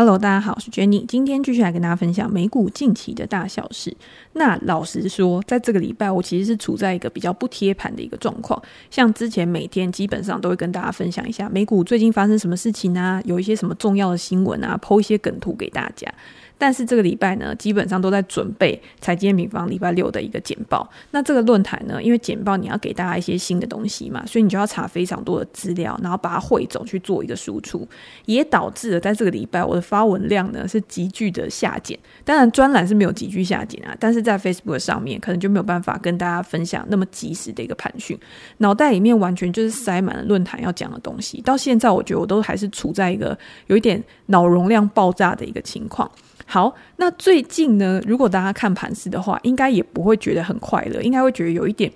Hello，大家好，我是 Jenny，今天继续来跟大家分享美股近期的大小事。那老实说，在这个礼拜，我其实是处在一个比较不贴盘的一个状况。像之前每天基本上都会跟大家分享一下美股最近发生什么事情啊，有一些什么重要的新闻啊剖一些梗图给大家。但是这个礼拜呢，基本上都在准备财经平方礼拜六的一个简报。那这个论坛呢，因为简报你要给大家一些新的东西嘛，所以你就要查非常多的资料，然后把它汇总去做一个输出，也导致了在这个礼拜我的发文量呢是急剧的下减。当然专栏是没有急剧下减啊，但是在 Facebook 上面可能就没有办法跟大家分享那么及时的一个盘讯，脑袋里面完全就是塞满了论坛要讲的东西。到现在我觉得我都还是处在一个有一点脑容量爆炸的一个情况。好，那最近呢，如果大家看盘市的话，应该也不会觉得很快乐，应该会觉得有一点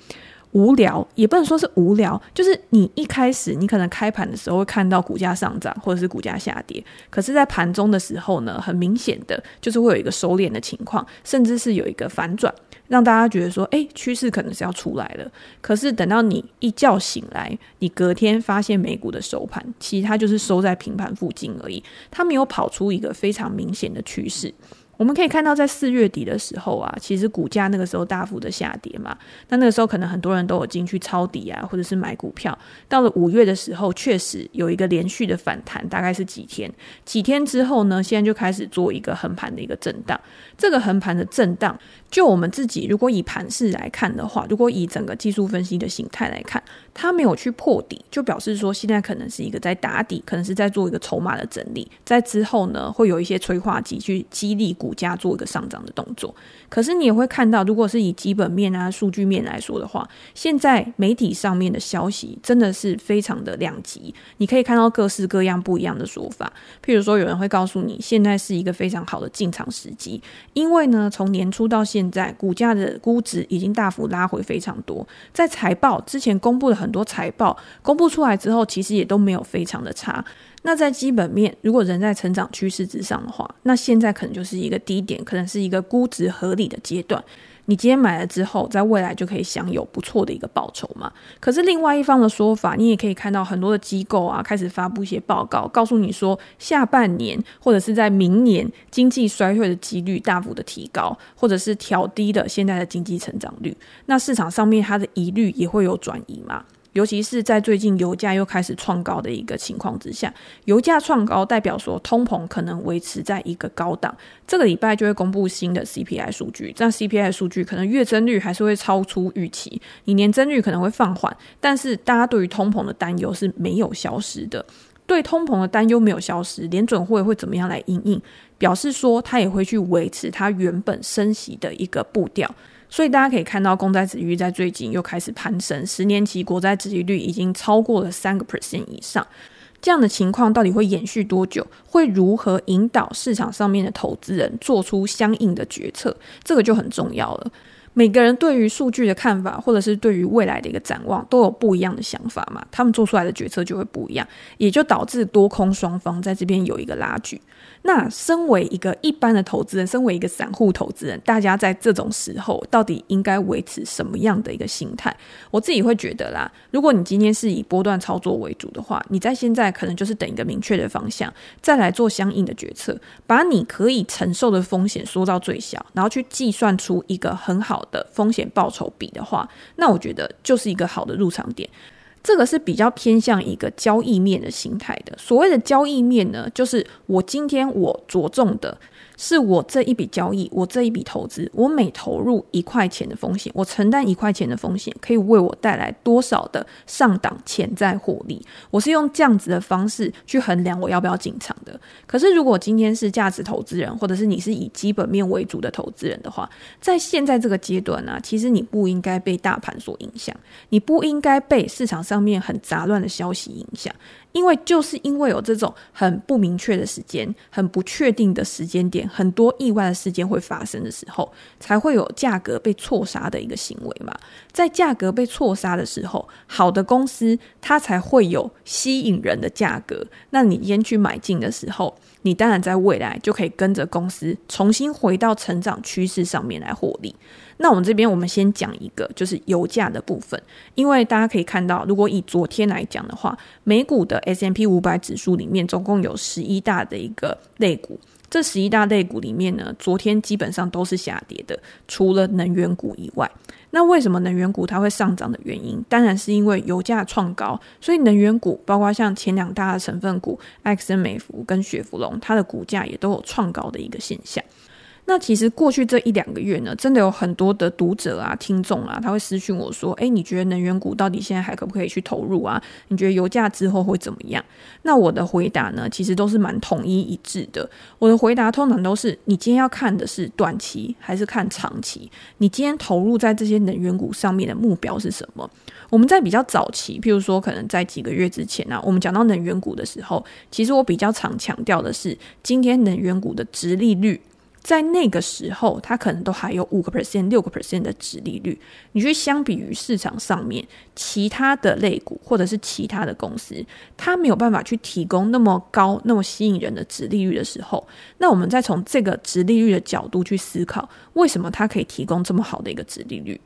无聊，也不能说是无聊，就是你一开始你可能开盘的时候会看到股价上涨或者是股价下跌，可是，在盘中的时候呢，很明显的就是会有一个收敛的情况，甚至是有一个反转。让大家觉得说，诶，趋势可能是要出来了。可是等到你一觉醒来，你隔天发现美股的收盘，其实它就是收在平盘附近而已，它没有跑出一个非常明显的趋势。我们可以看到，在四月底的时候啊，其实股价那个时候大幅的下跌嘛，那那个时候可能很多人都有进去抄底啊，或者是买股票。到了五月的时候，确实有一个连续的反弹，大概是几天，几天之后呢，现在就开始做一个横盘的一个震荡。这个横盘的震荡，就我们自己如果以盘势来看的话，如果以整个技术分析的形态来看，它没有去破底，就表示说现在可能是一个在打底，可能是在做一个筹码的整理，在之后呢，会有一些催化剂去激励股价做一个上涨的动作。可是你也会看到，如果是以基本面啊、数据面来说的话，现在媒体上面的消息真的是非常的两极，你可以看到各式各样不一样的说法。譬如说，有人会告诉你，现在是一个非常好的进场时机。因为呢，从年初到现在，股价的估值已经大幅拉回非常多。在财报之前公布了很多财报，公布出来之后，其实也都没有非常的差。那在基本面，如果人在成长趋势之上的话，那现在可能就是一个低点，可能是一个估值合理的阶段。你今天买了之后，在未来就可以享有不错的一个报酬嘛。可是另外一方的说法，你也可以看到很多的机构啊，开始发布一些报告，告诉你说下半年或者是在明年经济衰退的几率大幅的提高，或者是调低的现在的经济成长率。那市场上面它的疑虑也会有转移嘛。尤其是在最近油价又开始创高的一个情况之下，油价创高代表说通膨可能维持在一个高档。这个礼拜就会公布新的 CPI 数据，这样 CPI 数据可能月增率还是会超出预期，你年增率可能会放缓，但是大家对于通膨的担忧是没有消失的。对通膨的担忧没有消失，联准会会怎么样来应应？表示说它也会去维持它原本升息的一个步调。所以大家可以看到，公债殖率在最近又开始攀升，十年期国债殖利率已经超过了三个 percent 以上。这样的情况到底会延续多久？会如何引导市场上面的投资人做出相应的决策？这个就很重要了。每个人对于数据的看法，或者是对于未来的一个展望，都有不一样的想法嘛，他们做出来的决策就会不一样，也就导致多空双方在这边有一个拉锯。那身为一个一般的投资人，身为一个散户投资人，大家在这种时候到底应该维持什么样的一个心态？我自己会觉得啦，如果你今天是以波段操作为主的话，你在现在可能就是等一个明确的方向，再来做相应的决策，把你可以承受的风险缩到最小，然后去计算出一个很好的风险报酬比的话，那我觉得就是一个好的入场点。这个是比较偏向一个交易面的心态的。所谓的交易面呢，就是我今天我着重的。是我这一笔交易，我这一笔投资，我每投入一块钱的风险，我承担一块钱的风险，可以为我带来多少的上档潜在获利？我是用这样子的方式去衡量我要不要进场的。可是，如果今天是价值投资人，或者是你是以基本面为主的投资人的话，在现在这个阶段呢、啊，其实你不应该被大盘所影响，你不应该被市场上面很杂乱的消息影响。因为就是因为有这种很不明确的时间、很不确定的时间点、很多意外的事件会发生的时候，才会有价格被错杀的一个行为嘛。在价格被错杀的时候，好的公司它才会有吸引人的价格。那你先去买进的时候，你当然在未来就可以跟着公司重新回到成长趋势上面来获利。那我们这边我们先讲一个，就是油价的部分，因为大家可以看到，如果以昨天来讲的话，美股的 S M P 五百指数里面总共有十一大的一个类股，这十一大类股里面呢，昨天基本上都是下跌的，除了能源股以外。那为什么能源股它会上涨的原因，当然是因为油价创高，所以能源股包括像前两大的成分股埃克森美孚跟雪佛龙，它的股价也都有创高的一个现象。那其实过去这一两个月呢，真的有很多的读者啊、听众啊，他会私讯我说：“诶，你觉得能源股到底现在还可不可以去投入啊？你觉得油价之后会怎么样？”那我的回答呢，其实都是蛮统一一致的。我的回答通常都是：你今天要看的是短期还是看长期？你今天投入在这些能源股上面的目标是什么？我们在比较早期，譬如说可能在几个月之前啊，我们讲到能源股的时候，其实我比较常强调的是，今天能源股的殖利率。在那个时候，它可能都还有五个 percent、六个 percent 的殖利率。你去相比于市场上面其他的类股或者是其他的公司，它没有办法去提供那么高、那么吸引人的殖利率的时候，那我们再从这个殖利率的角度去思考，为什么它可以提供这么好的一个殖利率？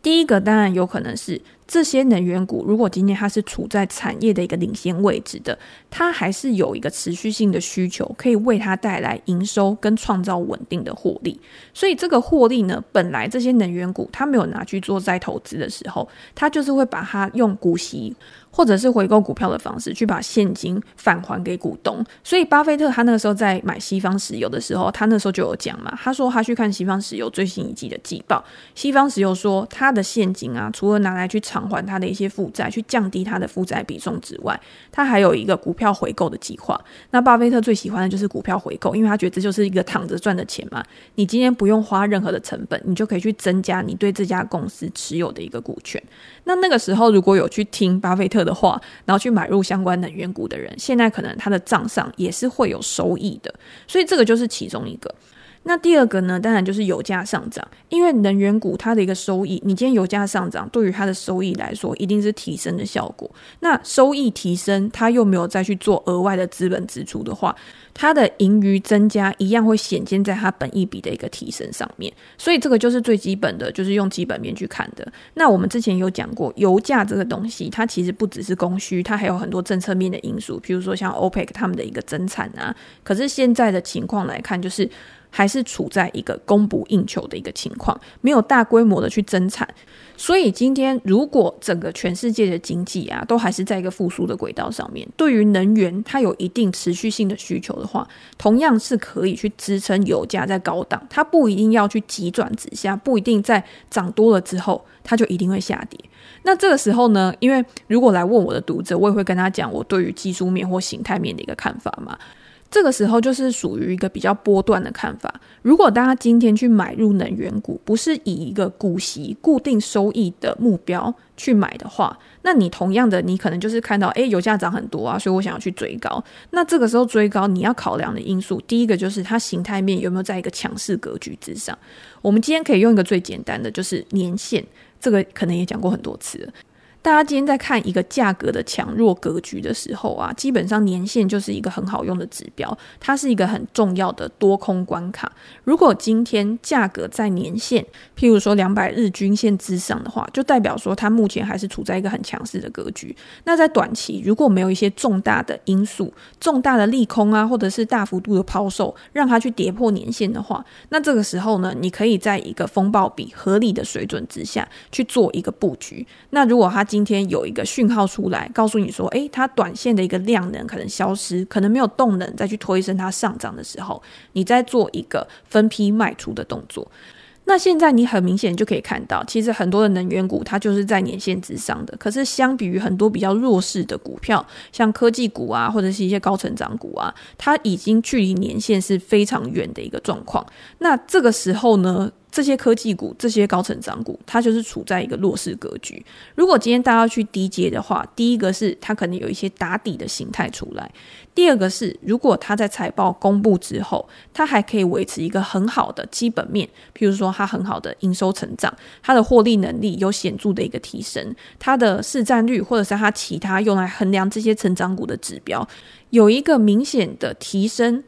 第一个当然有可能是这些能源股，如果今天它是处在产业的一个领先位置的，它还是有一个持续性的需求，可以为它带来营收跟创造稳定的获利。所以这个获利呢，本来这些能源股它没有拿去做再投资的时候，它就是会把它用股息。或者是回购股票的方式去把现金返还给股东，所以巴菲特他那个时候在买西方石油的时候，他那时候就有讲嘛，他说他去看西方石油最新一季的季报，西方石油说他的现金啊，除了拿来去 偿还他的一些负债，去降低他的负债比重之外，他还有一个股票回购的计划。那巴菲特最喜欢的就是股票回购，因为他觉得这就是一个躺着赚的钱嘛，你今天不用花任何的成本，你就可以去增加你对这家公司持有的一个股权。那那个时候如果有去听巴菲特的话，然后去买入相关能源股的人，现在可能他的账上也是会有收益的，所以这个就是其中一个。那第二个呢，当然就是油价上涨，因为能源股它的一个收益，你今天油价上涨，对于它的收益来说，一定是提升的效果。那收益提升，它又没有再去做额外的资本支出的话，它的盈余增加一样会显现在它本益比的一个提升上面。所以这个就是最基本的，就是用基本面去看的。那我们之前有讲过，油价这个东西，它其实不只是供需，它还有很多政策面的因素，比如说像 OPEC 他们的一个增产啊。可是现在的情况来看，就是。还是处在一个供不应求的一个情况，没有大规模的去增产，所以今天如果整个全世界的经济啊，都还是在一个复苏的轨道上面，对于能源它有一定持续性的需求的话，同样是可以去支撑油价在高档，它不一定要去急转直下，不一定在涨多了之后它就一定会下跌。那这个时候呢，因为如果来问我的读者，我也会跟他讲我对于技术面或形态面的一个看法嘛。这个时候就是属于一个比较波段的看法。如果大家今天去买入能源股，不是以一个股息固定收益的目标去买的话，那你同样的，你可能就是看到，诶，油价涨很多啊，所以我想要去追高。那这个时候追高，你要考量的因素，第一个就是它形态面有没有在一个强势格局之上。我们今天可以用一个最简单的，就是年线，这个可能也讲过很多次了。大家今天在看一个价格的强弱格局的时候啊，基本上年线就是一个很好用的指标，它是一个很重要的多空关卡。如果今天价格在年线，譬如说两百日均线之上的话，就代表说它目前还是处在一个很强势的格局。那在短期如果没有一些重大的因素、重大的利空啊，或者是大幅度的抛售，让它去跌破年线的话，那这个时候呢，你可以在一个风暴比合理的水准之下去做一个布局。那如果它今天有一个讯号出来，告诉你说，诶，它短线的一个量能可能消失，可能没有动能再去推升它上涨的时候，你再做一个分批卖出的动作。那现在你很明显就可以看到，其实很多的能源股它就是在年线之上的，可是相比于很多比较弱势的股票，像科技股啊，或者是一些高成长股啊，它已经距离年线是非常远的一个状况。那这个时候呢，这些科技股、这些高成长股，它就是处在一个弱势格局。如果今天大家要去低接的话，第一个是它可能有一些打底的形态出来；第二个是，如果它在财报公布之后，它还可以维持一个很好的基本面，譬如说它很好的营收成长，它的获利能力有显著的一个提升，它的市占率或者是它其他用来衡量这些成长股的指标有一个明显的提升。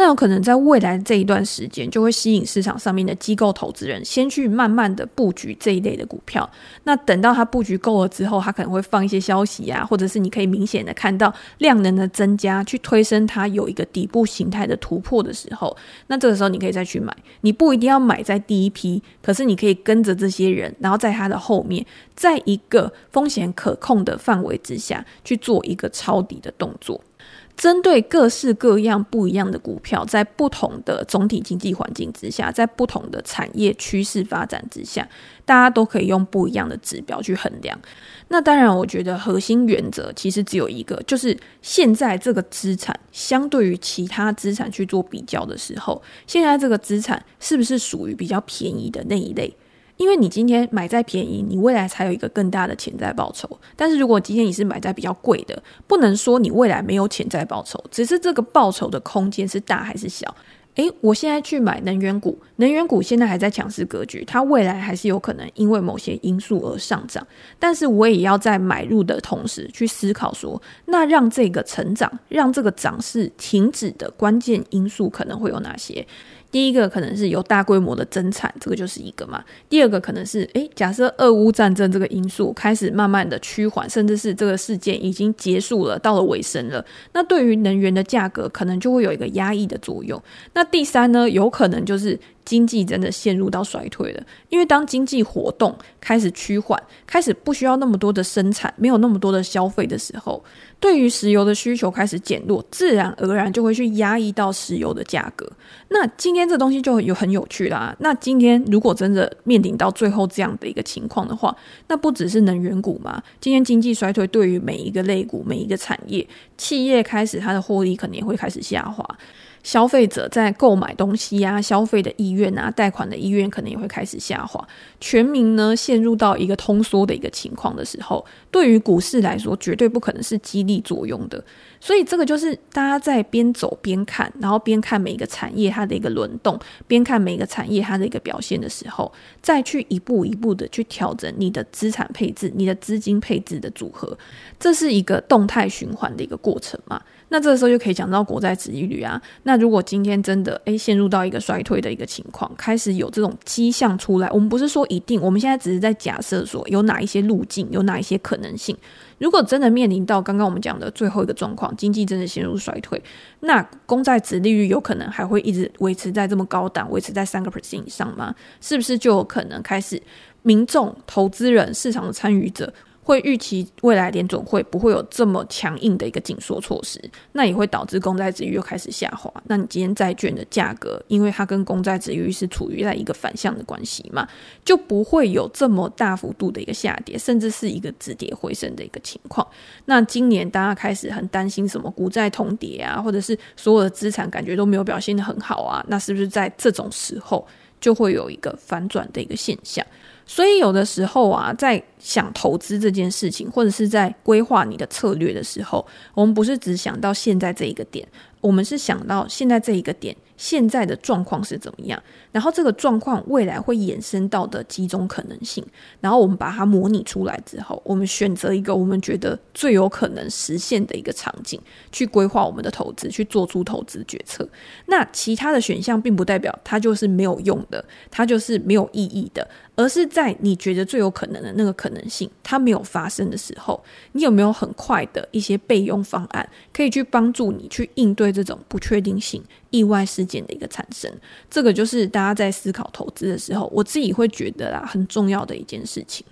那有可能在未来这一段时间，就会吸引市场上面的机构投资人先去慢慢的布局这一类的股票。那等到它布局够了之后，它可能会放一些消息啊，或者是你可以明显的看到量能的增加，去推升它有一个底部形态的突破的时候，那这个时候你可以再去买。你不一定要买在第一批，可是你可以跟着这些人，然后在他的后面，在一个风险可控的范围之下去做一个抄底的动作。针对各式各样不一样的股票，在不同的总体经济环境之下，在不同的产业趋势发展之下，大家都可以用不一样的指标去衡量。那当然，我觉得核心原则其实只有一个，就是现在这个资产相对于其他资产去做比较的时候，现在这个资产是不是属于比较便宜的那一类？因为你今天买在便宜，你未来才有一个更大的潜在报酬。但是如果今天你是买在比较贵的，不能说你未来没有潜在报酬，只是这个报酬的空间是大还是小。诶，我现在去买能源股，能源股现在还在强势格局，它未来还是有可能因为某些因素而上涨。但是我也要在买入的同时去思考说，那让这个成长、让这个涨势停止的关键因素可能会有哪些？第一个可能是有大规模的增产，这个就是一个嘛。第二个可能是，诶，假设俄乌战争这个因素开始慢慢的趋缓，甚至是这个事件已经结束了，到了尾声了，那对于能源的价格可能就会有一个压抑的作用。那第三呢，有可能就是。经济真的陷入到衰退了，因为当经济活动开始趋缓，开始不需要那么多的生产，没有那么多的消费的时候，对于石油的需求开始减弱，自然而然就会去压抑到石油的价格。那今天这东西就有很有趣啦。那今天如果真的面临到最后这样的一个情况的话，那不只是能源股嘛，今天经济衰退对于每一个类股、每一个产业、企业开始它的获利肯定会开始下滑。消费者在购买东西啊，消费的意愿啊，贷款的意愿可能也会开始下滑。全民呢陷入到一个通缩的一个情况的时候，对于股市来说，绝对不可能是激励作用的。所以这个就是大家在边走边看，然后边看每一个产业它的一个轮动，边看每一个产业它的一个表现的时候，再去一步一步的去调整你的资产配置、你的资金配置的组合，这是一个动态循环的一个过程嘛。那这个时候就可以讲到国债殖利率啊。那如果今天真的诶陷入到一个衰退的一个情况，开始有这种迹象出来，我们不是说一定，我们现在只是在假设说有哪一些路径，有哪一些可能性。如果真的面临到刚刚我们讲的最后一个状况，经济真的陷入衰退，那公债殖利率有可能还会一直维持在这么高档，维持在三个 percent 以上吗？是不是就有可能开始民众、投资人、市场的参与者？会预期未来联准会不会有这么强硬的一个紧缩措施，那也会导致公债值又开始下滑。那你今天债券的价格，因为它跟公债殖利率是处于在一个反向的关系嘛，就不会有这么大幅度的一个下跌，甚至是一个止跌回升的一个情况。那今年大家开始很担心什么股债同跌啊，或者是所有的资产感觉都没有表现得很好啊，那是不是在这种时候就会有一个反转的一个现象？所以有的时候啊，在想投资这件事情，或者是在规划你的策略的时候，我们不是只想到现在这一个点，我们是想到现在这一个点。现在的状况是怎么样？然后这个状况未来会衍生到的几种可能性，然后我们把它模拟出来之后，我们选择一个我们觉得最有可能实现的一个场景，去规划我们的投资，去做出投资决策。那其他的选项并不代表它就是没有用的，它就是没有意义的，而是在你觉得最有可能的那个可能性它没有发生的时候，你有没有很快的一些备用方案，可以去帮助你去应对这种不确定性？意外事件的一个产生，这个就是大家在思考投资的时候，我自己会觉得啦，很重要的一件事情。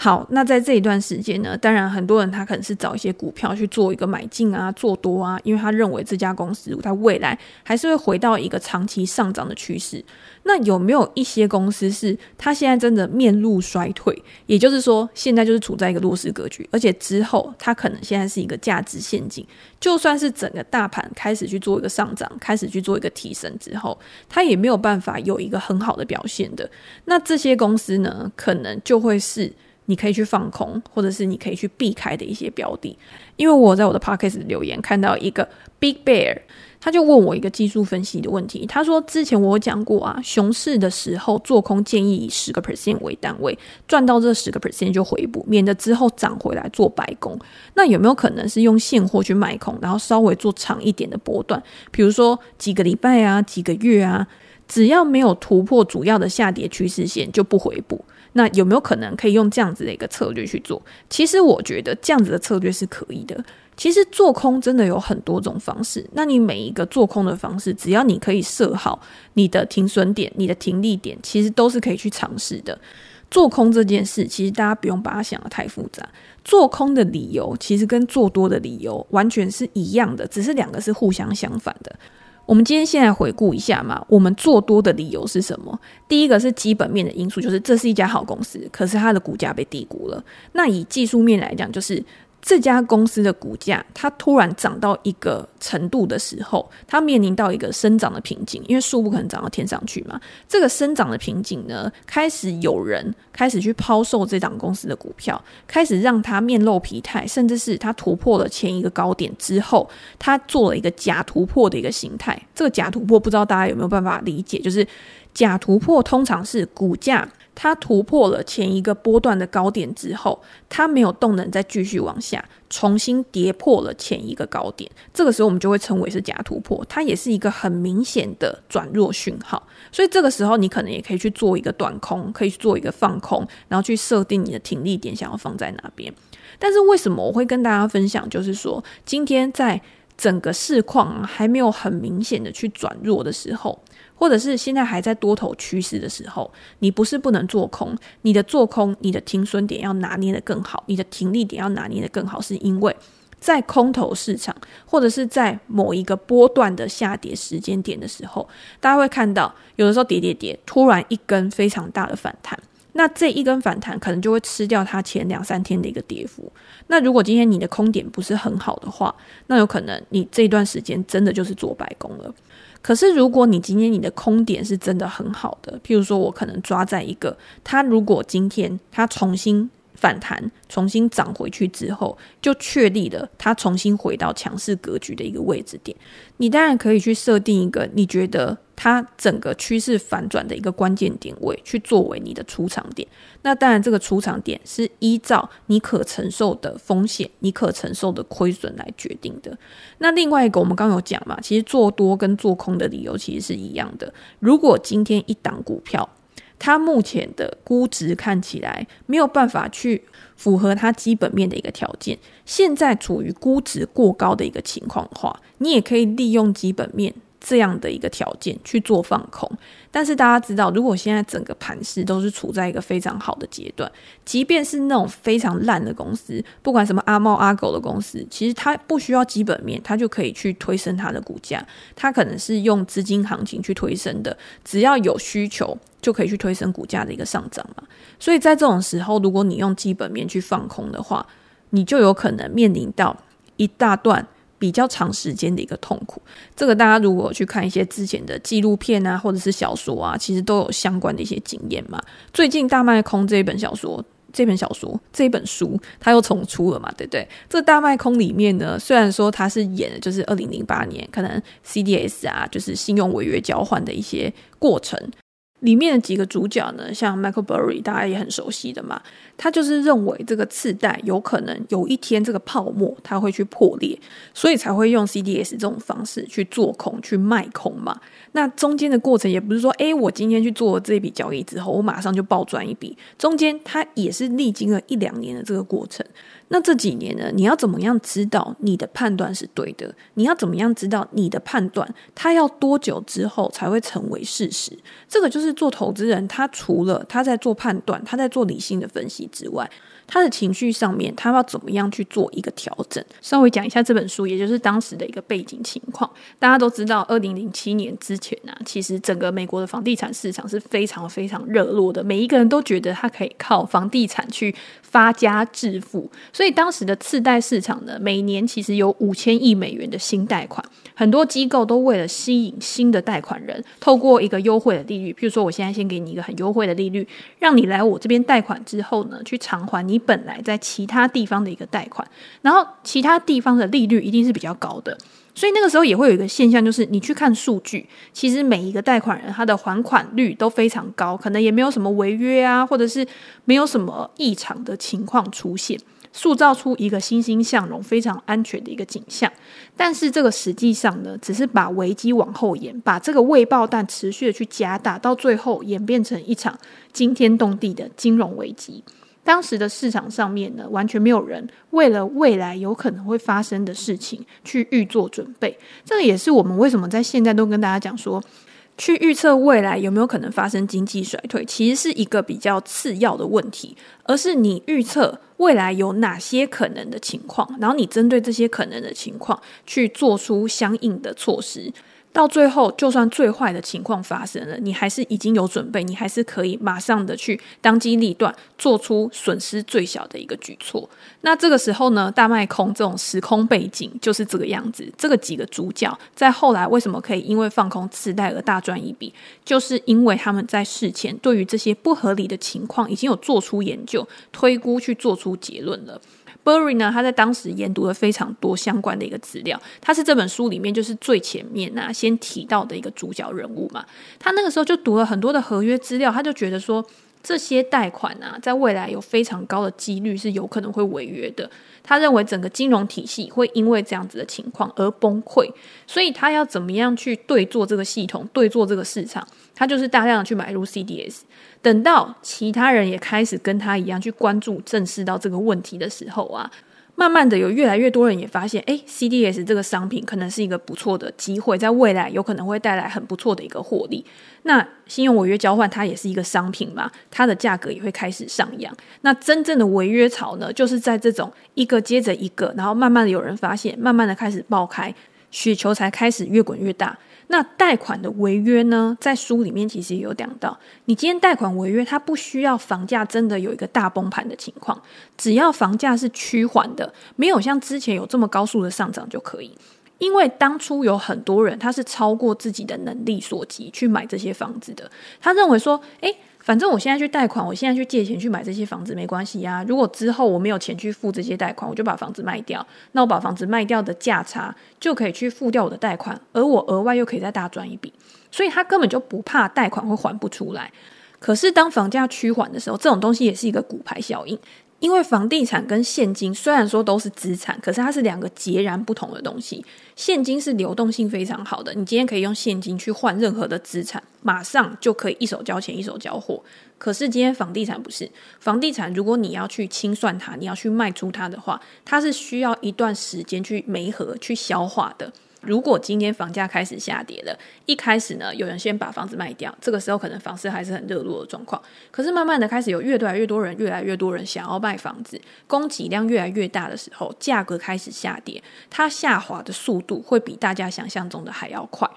好，那在这一段时间呢，当然很多人他可能是找一些股票去做一个买进啊、做多啊，因为他认为这家公司它未来还是会回到一个长期上涨的趋势。那有没有一些公司是它现在真的面露衰退？也就是说，现在就是处在一个弱势格局，而且之后它可能现在是一个价值陷阱。就算是整个大盘开始去做一个上涨，开始去做一个提升之后，它也没有办法有一个很好的表现的。那这些公司呢，可能就会是。你可以去放空，或者是你可以去避开的一些标的。因为我在我的 podcast 留言看到一个 Big Bear。他就问我一个技术分析的问题。他说：“之前我讲过啊，熊市的时候做空建议以十个 percent 为单位，赚到这十个 percent 就回补，免得之后涨回来做白工。那有没有可能是用现货去卖空，然后稍微做长一点的波段，比如说几个礼拜啊、几个月啊，只要没有突破主要的下跌趋势线就不回补？那有没有可能可以用这样子的一个策略去做？其实我觉得这样子的策略是可以的。”其实做空真的有很多种方式，那你每一个做空的方式，只要你可以设好你的停损点、你的停利点，其实都是可以去尝试的。做空这件事，其实大家不用把它想得太复杂。做空的理由其实跟做多的理由完全是一样的，只是两个是互相相反的。我们今天先来回顾一下嘛，我们做多的理由是什么？第一个是基本面的因素，就是这是一家好公司，可是它的股价被低估了。那以技术面来讲，就是。这家公司的股价，它突然涨到一个程度的时候，它面临到一个生长的瓶颈，因为树不可能长到天上去嘛。这个生长的瓶颈呢，开始有人开始去抛售这档公司的股票，开始让它面露疲态，甚至是它突破了前一个高点之后，它做了一个假突破的一个形态。这个假突破不知道大家有没有办法理解？就是假突破通常是股价。它突破了前一个波段的高点之后，它没有动能再继续往下，重新跌破了前一个高点。这个时候我们就会称为是假突破，它也是一个很明显的转弱讯号。所以这个时候你可能也可以去做一个短空，可以去做一个放空，然后去设定你的停利点，想要放在哪边。但是为什么我会跟大家分享，就是说今天在整个市况还没有很明显的去转弱的时候。或者是现在还在多头趋势的时候，你不是不能做空，你的做空，你的停损点要拿捏得更好，你的停利点要拿捏得更好，是因为在空头市场，或者是在某一个波段的下跌时间点的时候，大家会看到有的时候跌跌跌，突然一根非常大的反弹，那这一根反弹可能就会吃掉它前两三天的一个跌幅。那如果今天你的空点不是很好的话，那有可能你这段时间真的就是做白工了。可是，如果你今天你的空点是真的很好的，譬如说，我可能抓在一个，他如果今天他重新反弹、重新涨回去之后，就确立了它重新回到强势格局的一个位置点，你当然可以去设定一个你觉得。它整个趋势反转的一个关键点位，去作为你的出场点。那当然，这个出场点是依照你可承受的风险、你可承受的亏损来决定的。那另外一个，我们刚有讲嘛，其实做多跟做空的理由其实是一样的。如果今天一档股票，它目前的估值看起来没有办法去符合它基本面的一个条件，现在处于估值过高的一个情况的话，你也可以利用基本面。这样的一个条件去做放空，但是大家知道，如果现在整个盘势都是处在一个非常好的阶段，即便是那种非常烂的公司，不管什么阿猫阿狗的公司，其实它不需要基本面，它就可以去推升它的股价。它可能是用资金行情去推升的，只要有需求就可以去推升股价的一个上涨嘛。所以在这种时候，如果你用基本面去放空的话，你就有可能面临到一大段。比较长时间的一个痛苦，这个大家如果去看一些之前的纪录片啊，或者是小说啊，其实都有相关的一些经验嘛。最近大卖空这一本小说，这本小说这本书，它又重出了嘛，对不对？这大卖空里面呢，虽然说它是演的就是二零零八年可能 CDS 啊，就是信用违约交换的一些过程。里面的几个主角呢，像 Michael Burry，大家也很熟悉的嘛。他就是认为这个次贷有可能有一天这个泡沫它会去破裂，所以才会用 CDS 这种方式去做空、去卖空嘛。那中间的过程也不是说，诶，我今天去做了这笔交易之后，我马上就暴赚一笔。中间它也是历经了一两年的这个过程。那这几年呢，你要怎么样知道你的判断是对的？你要怎么样知道你的判断它要多久之后才会成为事实？这个就是做投资人，他除了他在做判断，他在做理性的分析之外。他的情绪上面，他要怎么样去做一个调整？稍微讲一下这本书，也就是当时的一个背景情况。大家都知道，二零零七年之前呢、啊，其实整个美国的房地产市场是非常非常热络的，每一个人都觉得他可以靠房地产去发家致富。所以当时的次贷市场呢，每年其实有五千亿美元的新贷款，很多机构都为了吸引新的贷款人，透过一个优惠的利率，譬如说我现在先给你一个很优惠的利率，让你来我这边贷款之后呢，去偿还你本来在其他地方的一个贷款，然后其他地方的利率一定是比较高的。所以那个时候也会有一个现象，就是你去看数据，其实每一个贷款人他的还款率都非常高，可能也没有什么违约啊，或者是没有什么异常的情况出现，塑造出一个欣欣向荣、非常安全的一个景象。但是这个实际上呢，只是把危机往后延，把这个未爆弹持续的去加大，到最后演变成一场惊天动地的金融危机。当时的市场上面呢，完全没有人为了未来有可能会发生的事情去预做准备。这也是我们为什么在现在都跟大家讲说，去预测未来有没有可能发生经济衰退，其实是一个比较次要的问题，而是你预测未来有哪些可能的情况，然后你针对这些可能的情况去做出相应的措施。到最后，就算最坏的情况发生了，你还是已经有准备，你还是可以马上的去当机立断，做出损失最小的一个举措。那这个时候呢，大卖空这种时空背景就是这个样子。这个几个主角在后来为什么可以因为放空次贷而大赚一笔，就是因为他们在事前对于这些不合理的情况已经有做出研究、推估，去做出结论了。Burry 呢，他在当时研读了非常多相关的一个资料，他是这本书里面就是最前面啊先提到的一个主角人物嘛。他那个时候就读了很多的合约资料，他就觉得说，这些贷款啊，在未来有非常高的几率是有可能会违约的。他认为整个金融体系会因为这样子的情况而崩溃，所以他要怎么样去对做这个系统，对做这个市场，他就是大量的去买入 CDS。等到其他人也开始跟他一样去关注、正视到这个问题的时候啊，慢慢的有越来越多人也发现，诶，CDS 这个商品可能是一个不错的机会，在未来有可能会带来很不错的一个获利。那信用违约交换它也是一个商品嘛，它的价格也会开始上扬。那真正的违约潮呢，就是在这种一个接着一个，然后慢慢的有人发现，慢慢的开始爆开，雪球才开始越滚越大。那贷款的违约呢，在书里面其实也有讲到，你今天贷款违约，它不需要房价真的有一个大崩盘的情况，只要房价是趋缓的，没有像之前有这么高速的上涨就可以。因为当初有很多人他是超过自己的能力所及去买这些房子的，他认为说，诶。反正我现在去贷款，我现在去借钱去买这些房子没关系呀。如果之后我没有钱去付这些贷款，我就把房子卖掉。那我把房子卖掉的价差就可以去付掉我的贷款，而我额外又可以再大赚一笔。所以他根本就不怕贷款会还不出来。可是当房价趋缓的时候，这种东西也是一个骨牌效应。因为房地产跟现金虽然说都是资产，可是它是两个截然不同的东西。现金是流动性非常好的，你今天可以用现金去换任何的资产，马上就可以一手交钱一手交货。可是今天房地产不是，房地产如果你要去清算它，你要去卖出它的话，它是需要一段时间去媒合、去消化的。如果今天房价开始下跌了，一开始呢，有人先把房子卖掉，这个时候可能房市还是很热络的状况。可是慢慢的开始有越来越多人，越来越多人想要卖房子，供给量越来越大的时候，价格开始下跌，它下滑的速度会比大家想象中的还要快。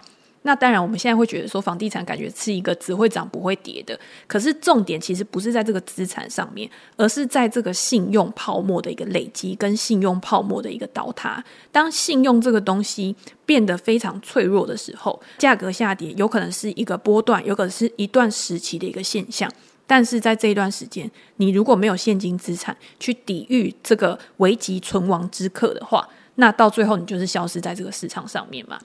那当然，我们现在会觉得说房地产感觉是一个只会涨不会跌的，可是重点其实不是在这个资产上面，而是在这个信用泡沫的一个累积跟信用泡沫的一个倒塌。当信用这个东西变得非常脆弱的时候，价格下跌有可能是一个波段，有可能是一段时期的一个现象。但是在这一段时间，你如果没有现金资产去抵御这个危急存亡之刻的话，那到最后你就是消失在这个市场上面嘛。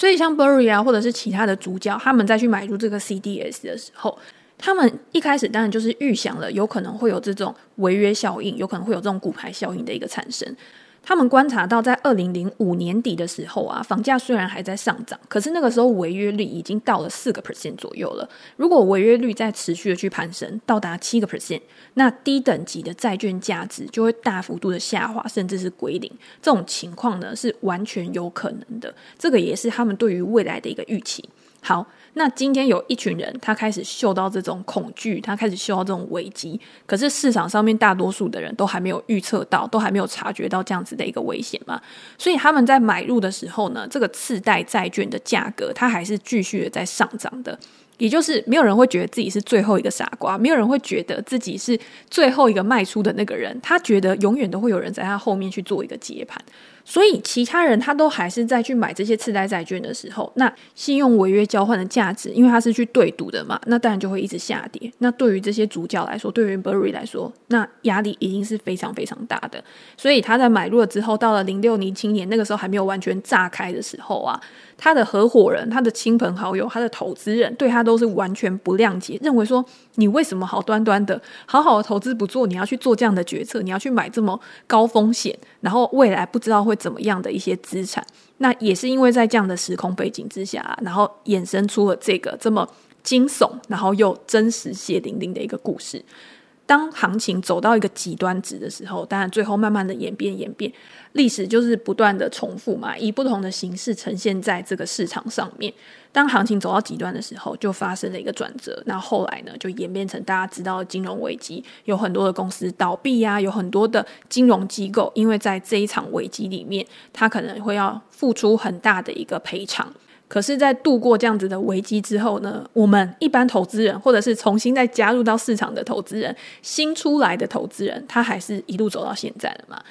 所以，像 Burry 啊，或者是其他的主角，他们再去买入这个 CDS 的时候，他们一开始当然就是预想了有可能会有这种违约效应，有可能会有这种骨牌效应的一个产生。他们观察到，在二零零五年底的时候啊，房价虽然还在上涨，可是那个时候违约率已经到了四个 percent 左右了。如果违约率再持续的去攀升，到达七个 percent，那低等级的债券价值就会大幅度的下滑，甚至是归零。这种情况呢，是完全有可能的。这个也是他们对于未来的一个预期。好。那今天有一群人，他开始嗅到这种恐惧，他开始嗅到这种危机。可是市场上面大多数的人都还没有预测到，都还没有察觉到这样子的一个危险嘛。所以他们在买入的时候呢，这个次贷债券的价格，它还是继续的在上涨的。也就是没有人会觉得自己是最后一个傻瓜，没有人会觉得自己是最后一个卖出的那个人。他觉得永远都会有人在他后面去做一个接盘。所以其他人他都还是在去买这些次贷债券的时候，那信用违约交换的价值，因为他是去对赌的嘛，那当然就会一直下跌。那对于这些主角来说，对于 Burry 来说，那压力已经是非常非常大的。所以他在买入了之后，到了零六零七年那个时候还没有完全炸开的时候啊，他的合伙人、他的亲朋好友、他的投资人对他都是完全不谅解，认为说你为什么好端端的好好的投资不做，你要去做这样的决策，你要去买这么高风险，然后未来不知道会。怎么样的一些资产，那也是因为在这样的时空背景之下，然后衍生出了这个这么惊悚，然后又真实血淋淋的一个故事。当行情走到一个极端值的时候，当然最后慢慢的演变演变，历史就是不断的重复嘛，以不同的形式呈现在这个市场上面。当行情走到极端的时候，就发生了一个转折。那后来呢，就演变成大家知道的金融危机，有很多的公司倒闭呀，有很多的金融机构，因为在这一场危机里面，他可能会要付出很大的一个赔偿。可是，在度过这样子的危机之后呢，我们一般投资人，或者是重新再加入到市场的投资人，新出来的投资人，他还是一路走到现在的嘛。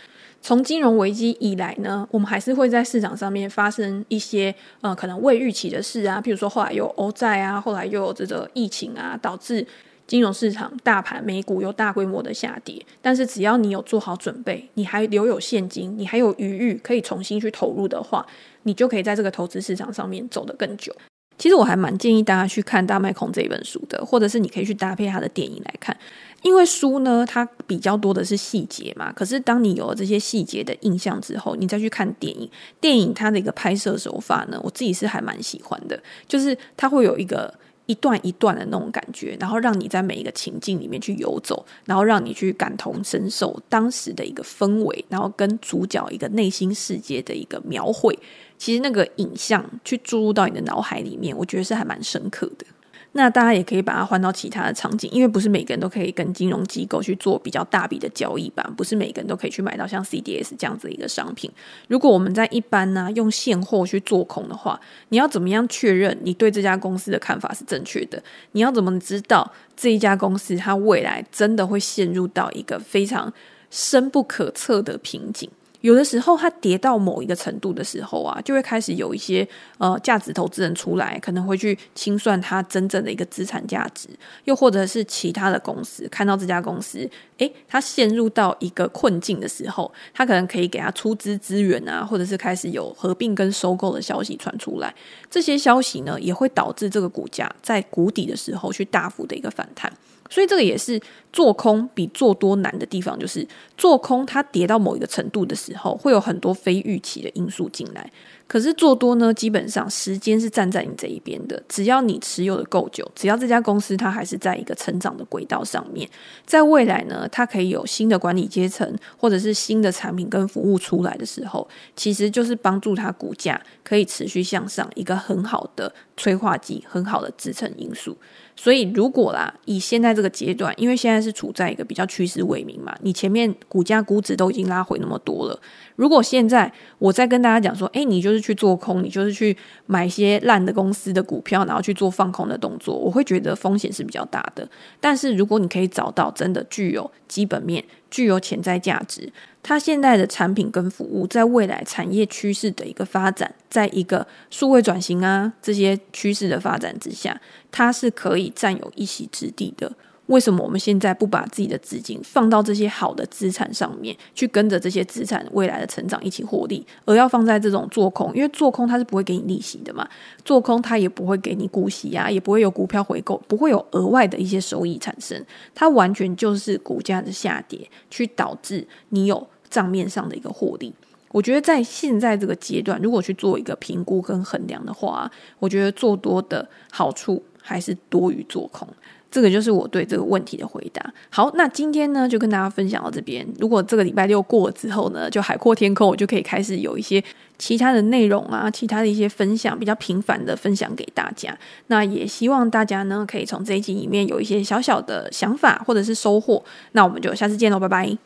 从金融危机以来呢，我们还是会在市场上面发生一些呃可能未预期的事啊，譬如说后来有欧债啊，后来又有这个疫情啊，导致。金融市场大盘美股有大规模的下跌，但是只要你有做好准备，你还留有现金，你还有余裕可以重新去投入的话，你就可以在这个投资市场上面走得更久。其实我还蛮建议大家去看《大麦孔》这本书的，或者是你可以去搭配他的电影来看，因为书呢它比较多的是细节嘛。可是当你有了这些细节的印象之后，你再去看电影，电影它的一个拍摄手法呢，我自己是还蛮喜欢的，就是它会有一个。一段一段的那种感觉，然后让你在每一个情境里面去游走，然后让你去感同身受当时的一个氛围，然后跟主角一个内心世界的一个描绘，其实那个影像去注入到你的脑海里面，我觉得是还蛮深刻的。那大家也可以把它换到其他的场景，因为不是每个人都可以跟金融机构去做比较大笔的交易吧，不是每个人都可以去买到像 CDS 这样子一个商品。如果我们在一般呢、用现货去做空的话，你要怎么样确认你对这家公司的看法是正确的？你要怎么知道这一家公司它未来真的会陷入到一个非常深不可测的瓶颈？有的时候，它跌到某一个程度的时候啊，就会开始有一些呃价值投资人出来，可能会去清算它真正的一个资产价值，又或者是其他的公司看到这家公司，诶，他陷入到一个困境的时候，他可能可以给他出资资源啊，或者是开始有合并跟收购的消息传出来，这些消息呢，也会导致这个股价在谷底的时候去大幅的一个反弹。所以这个也是做空比做多难的地方，就是做空它跌到某一个程度的时候，会有很多非预期的因素进来。可是做多呢，基本上时间是站在你这一边的，只要你持有的够久，只要这家公司它还是在一个成长的轨道上面，在未来呢，它可以有新的管理阶层或者是新的产品跟服务出来的时候，其实就是帮助它股价可以持续向上一个很好的催化剂，很好的支撑因素。所以，如果啦，以现在这个阶段，因为现在是处在一个比较趋势未明嘛，你前面股价估值都已经拉回那么多了，如果现在我再跟大家讲说，哎，你就是去做空，你就是去买一些烂的公司的股票，然后去做放空的动作，我会觉得风险是比较大的。但是，如果你可以找到真的具有基本面、具有潜在价值。它现在的产品跟服务，在未来产业趋势的一个发展，在一个数位转型啊这些趋势的发展之下，它是可以占有一席之地的。为什么我们现在不把自己的资金放到这些好的资产上面，去跟着这些资产未来的成长一起获利，而要放在这种做空？因为做空它是不会给你利息的嘛，做空它也不会给你股息啊，也不会有股票回购，不会有额外的一些收益产生。它完全就是股价的下跌，去导致你有账面上的一个获利。我觉得在现在这个阶段，如果去做一个评估跟衡量的话，我觉得做多的好处还是多于做空。这个就是我对这个问题的回答。好，那今天呢，就跟大家分享到这边。如果这个礼拜六过了之后呢，就海阔天空，我就可以开始有一些其他的内容啊，其他的一些分享，比较频繁的分享给大家。那也希望大家呢，可以从这一集里面有一些小小的想法或者是收获。那我们就下次见喽，拜拜。